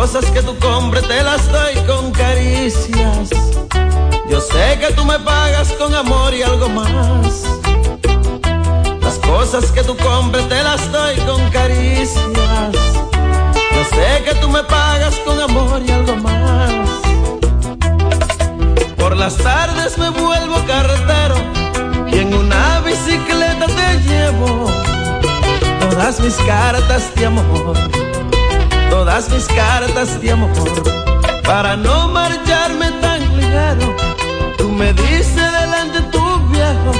cosas que tú compres te las doy con caricias. Yo sé que tú me pagas con amor y algo más. Las cosas que tú compres te las doy con caricias. Yo sé que tú me pagas con amor y algo más. Por las tardes me vuelvo carretero y en una bicicleta te llevo todas mis cartas de amor, todas mis cartas de amor. Para no marcharme tan ligero, tú me dices delante tu viejo,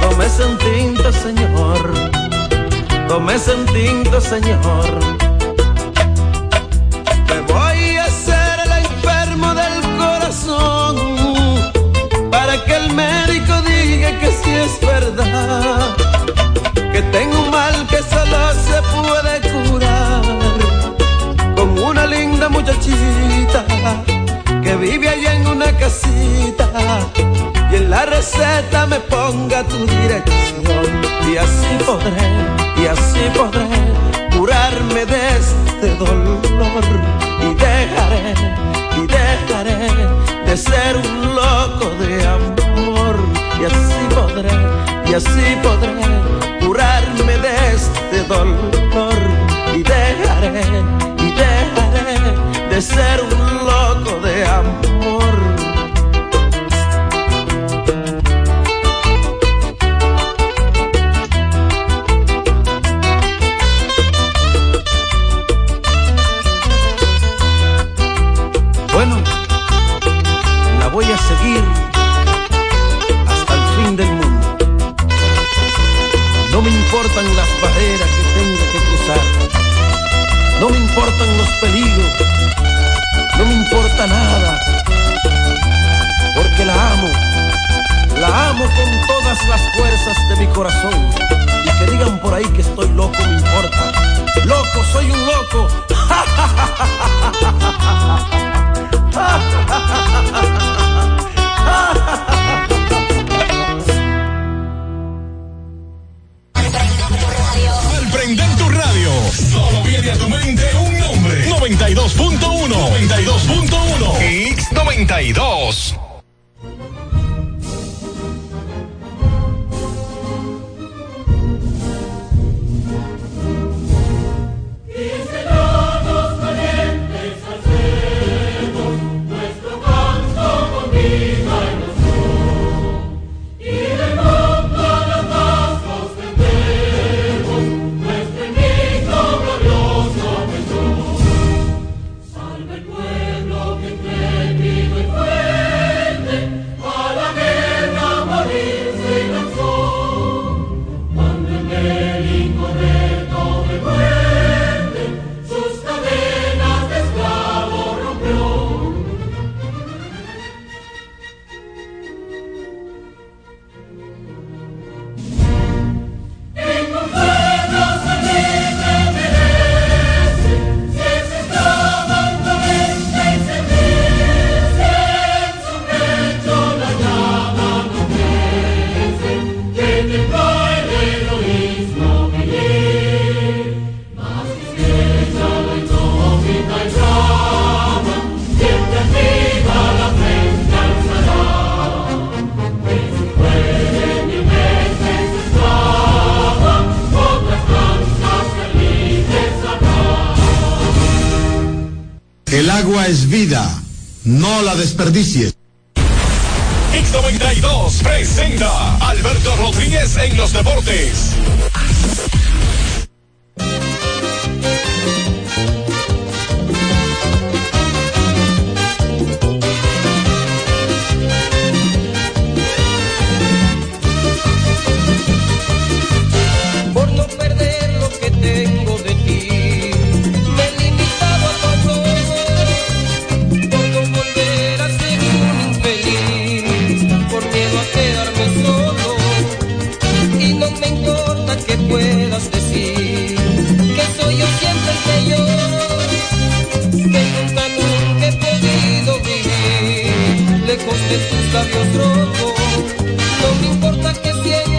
tómese un tinto, señor, tómese un tinto, señor. Me voy a hacer el enfermo del corazón para que el médico diga que sí es verdad, que tengo un mal que solo se puede curar una linda muchachita que vive allá en una casita. Y en la receta me ponga tu dirección. Y así podré, y así podré curarme de este dolor. Y dejaré, y dejaré de ser un loco de amor. Y así podré, y así podré curarme de este dolor. Y dejaré, de ser un loco de amor. Bueno, la voy a seguir hasta el fin del mundo. No me importan las barreras que tenga que cruzar. No me importan los peligros no me importa nada, porque la amo, la amo con todas las fuerzas de mi corazón. Y que digan por ahí que estoy loco, me importa. Loco, soy un loco. ¡Ja, 32. desperdicies. X92 presenta Alberto Rodríguez en los deportes. lejos de tus labios rojos. No me importa que sientas.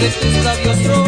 de tus labios rojos.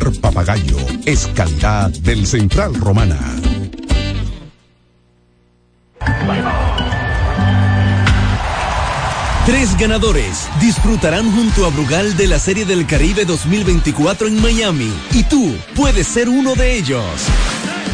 Papagayo es calidad del Central Romana. Tres ganadores disfrutarán junto a Brugal de la Serie del Caribe 2024 en Miami y tú puedes ser uno de ellos.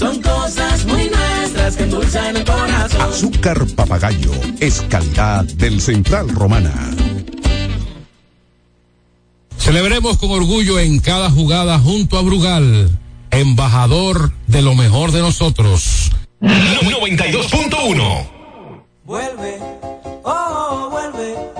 son cosas muy nuestras que endulzan el corazón. Azúcar papagayo es calidad del Central Romana. Celebremos con orgullo en cada jugada junto a Brugal, embajador de lo mejor de nosotros. 92.1 Vuelve, oh, vuelve.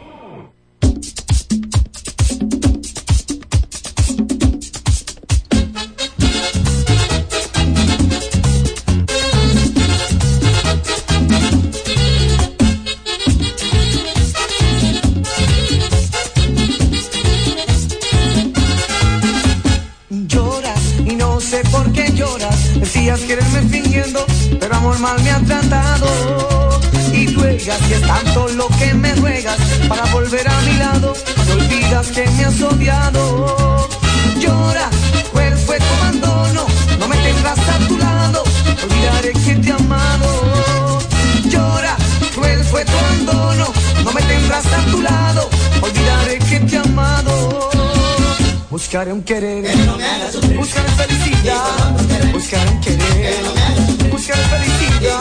Decías quererme fingiendo, pero amor mal me ha tratado. Y ruegas que es tanto lo que me ruegas para volver a mi lado. Olvidas que me has odiado. Llora, fue tu abandono. No me tendrás a tu lado. Olvidaré que te he amado. Llora, cruel fue tu abandono. No me tendrás a tu lado. Olvidaré que te he amado. Buscaré un querer, buscaré felicidad, buscaré un querer, buscaré felicidad.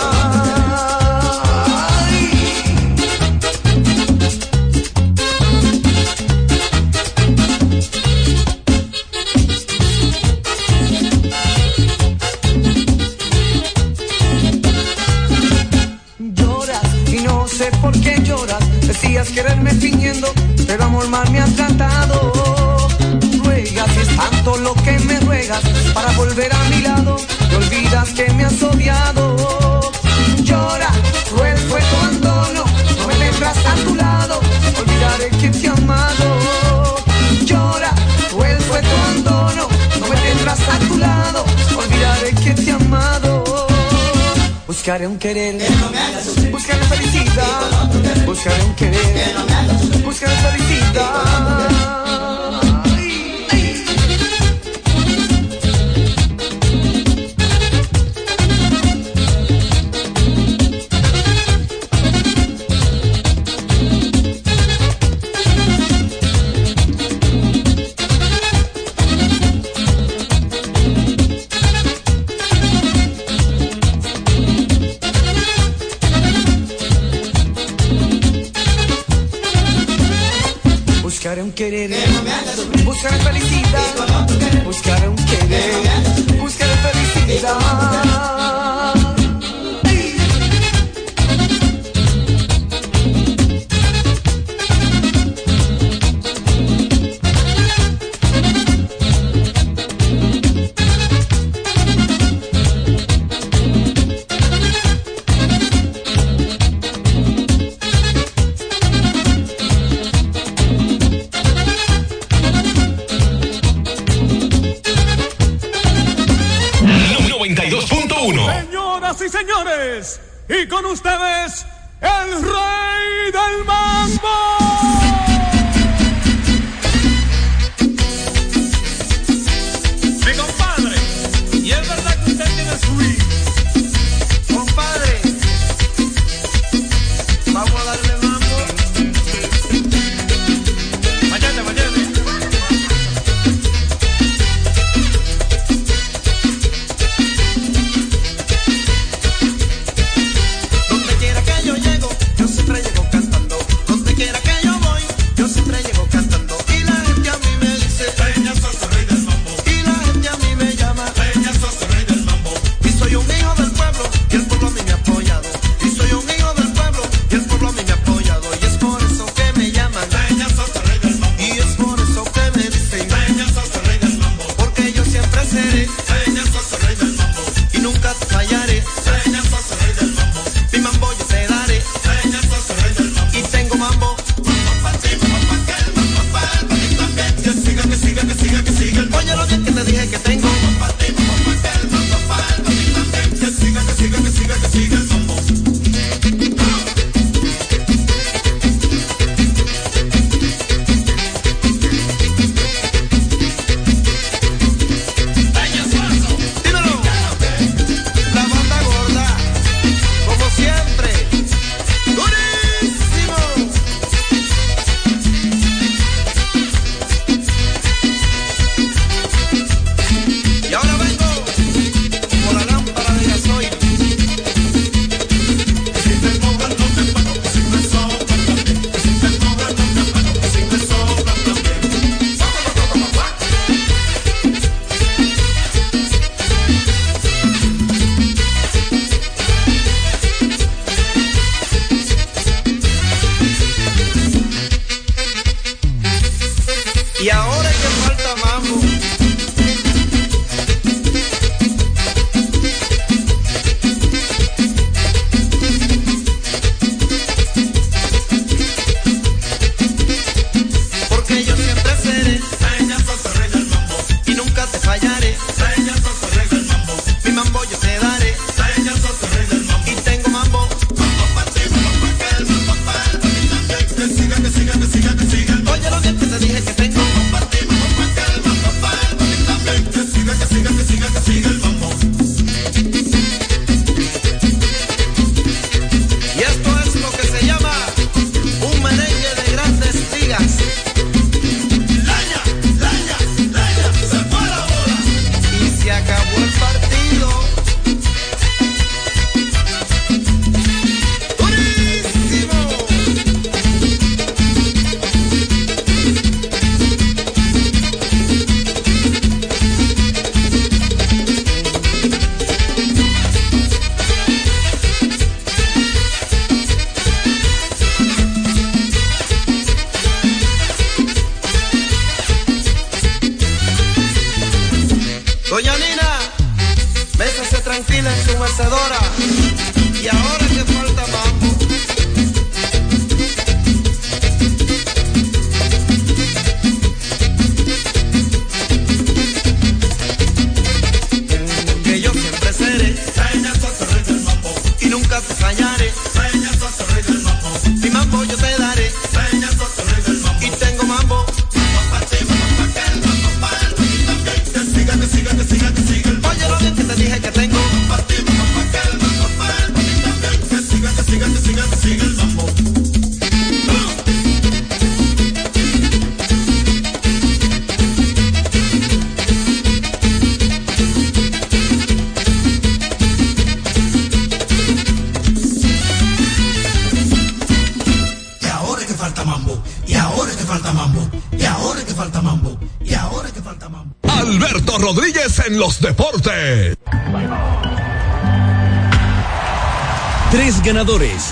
Lloras y no sé por qué lloras. Decías quererme fingiendo, pero amor mal me para volver a mi lado. Te olvidas que me has odiado. Llora, cruel fue tu abandono. No me tendrás a tu lado. Olvidaré que te he amado. Llora, cruel fue tu abandono. No me tendrás a tu lado. Olvidaré que te he amado. Buscaré un querer, buscaré felicidad, buscaré un querer, buscaré felicidad.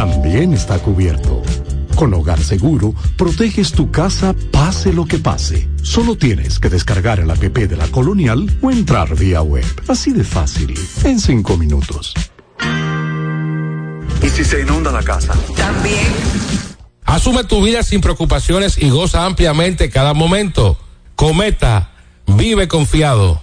También está cubierto. Con Hogar Seguro, proteges tu casa pase lo que pase. Solo tienes que descargar el app de la Colonial o entrar vía web. Así de fácil, en cinco minutos. ¿Y si se inunda la casa? También. Asume tu vida sin preocupaciones y goza ampliamente cada momento. Cometa, vive confiado.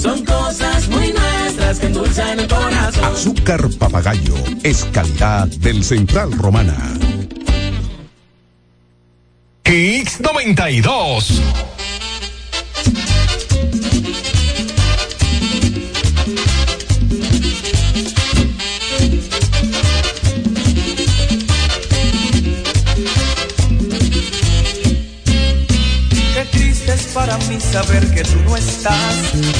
Son cosas muy nuestras que endulzan el corazón. Azúcar papagayo es calidad del Central Romana. Kix 92. Para mí saber que tú no estás.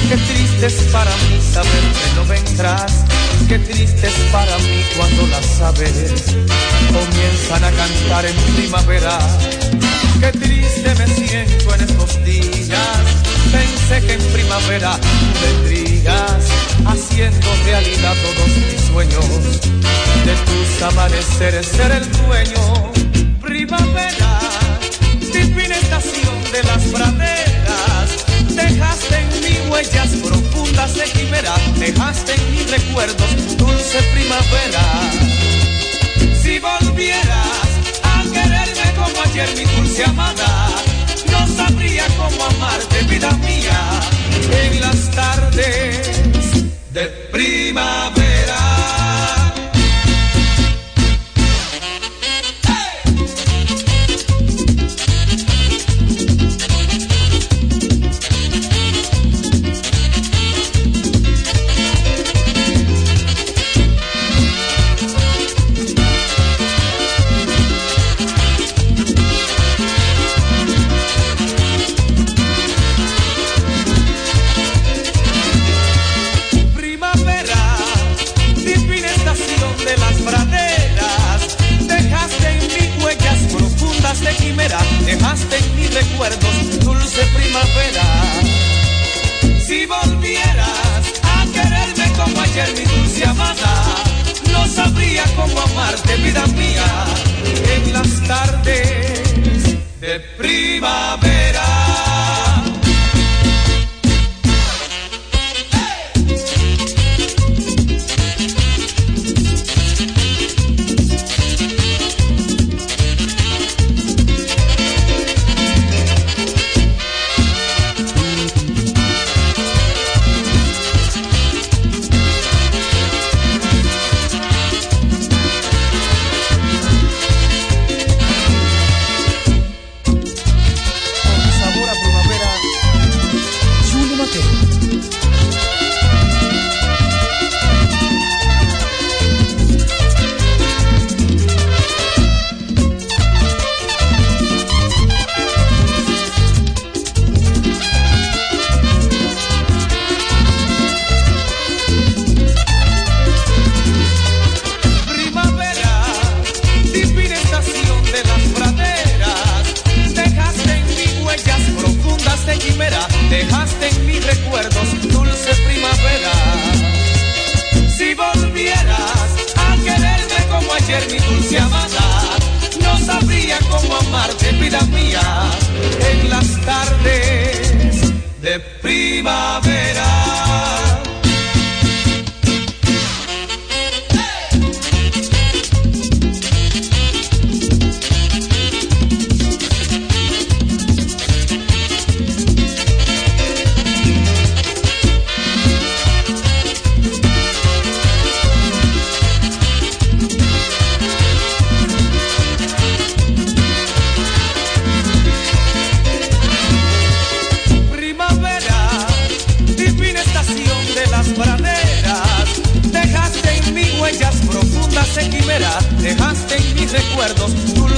Qué triste es para mí saber que no vendrás. Qué triste es para mí cuando las aves comienzan a cantar en primavera. Qué triste me siento en estos días. Pensé que en primavera vendrías haciendo realidad todos mis sueños. De tus amaneceres ser el dueño. Primavera divina estación de las praderas, dejaste en mí huellas profundas de quimera, dejaste en mis recuerdos dulce primavera. Si volvieras a quererme como ayer mi dulce amada, no sabría cómo amarte, vida mía, en las tardes de primavera. aprendí a cómo amarte, vida mía, en las tardes de primavera.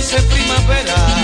dulce primavera.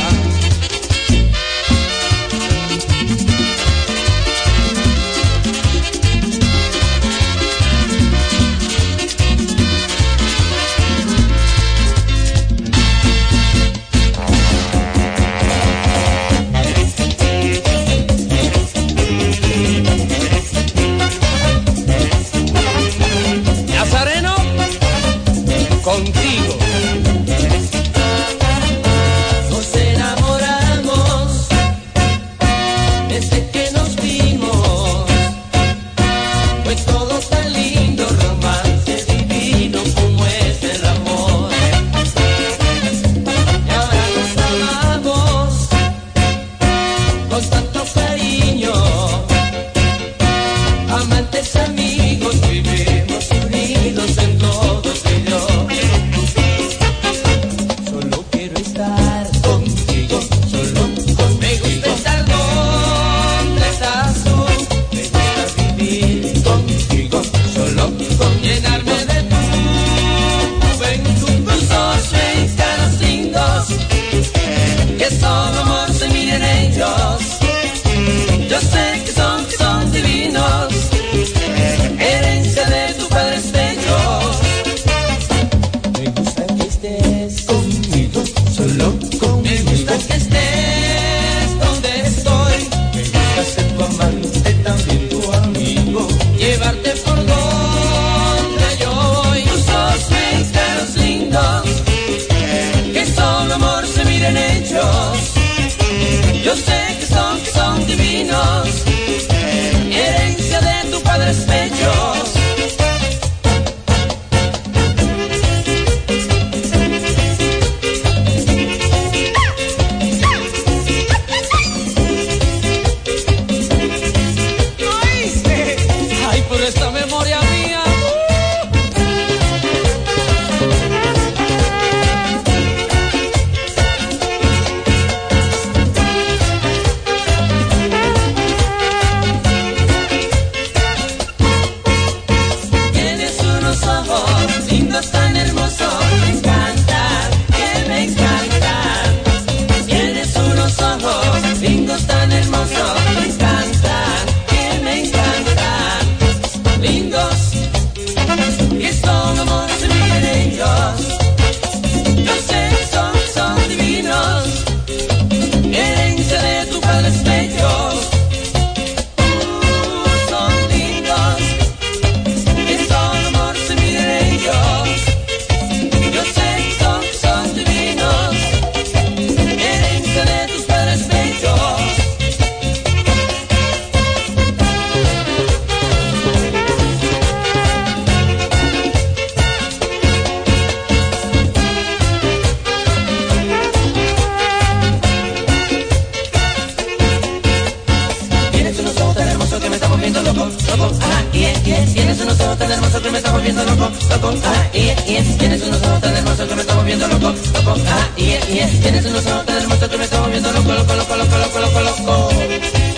Tienes unos ojos tan hermosos que me está volviendo loco, loco, ah, Tienes unos ojos tan hermosos que me está volviendo loco, loco, ah, Tienes unos ojos tan hermosos que me está volviendo loco, loco, loco, loco, loco, loco, loco.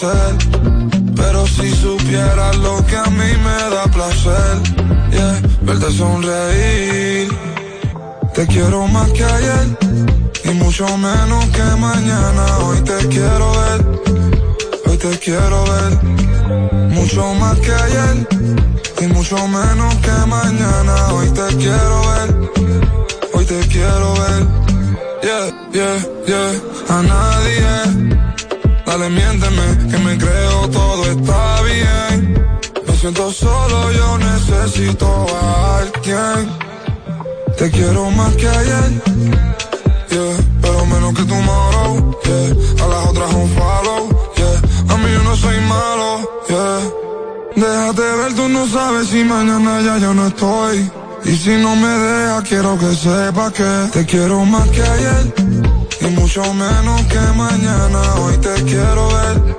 Pero si supieras lo que a mí me da placer, yeah, verte sonreír. Te quiero más que ayer y mucho menos que mañana. Hoy te quiero ver, hoy te quiero ver. Mucho más que ayer y mucho menos que mañana. Hoy te quiero ver, hoy te quiero ver yeah, yeah, yeah, a nadie. Dale, miénteme, que me creo todo está bien. Me siento solo, yo necesito a alguien. Te quiero más que ayer, yeah, pero menos que tomorrow, yeah. A las otras un follow, yeah. A mí yo no soy malo, yeah. Déjate ver, tú no sabes si mañana ya yo no estoy. Y si no me dejas, quiero que sepas que te quiero más que ayer y mucho menos que mañana. Hoy te quiero ver,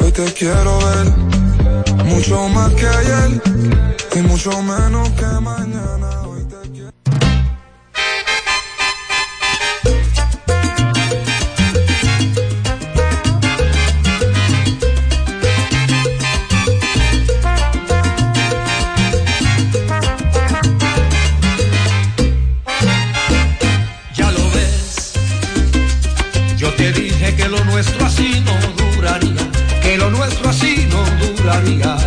hoy te quiero ver, mucho más que ayer y mucho menos que mañana. nuestro así no duraría.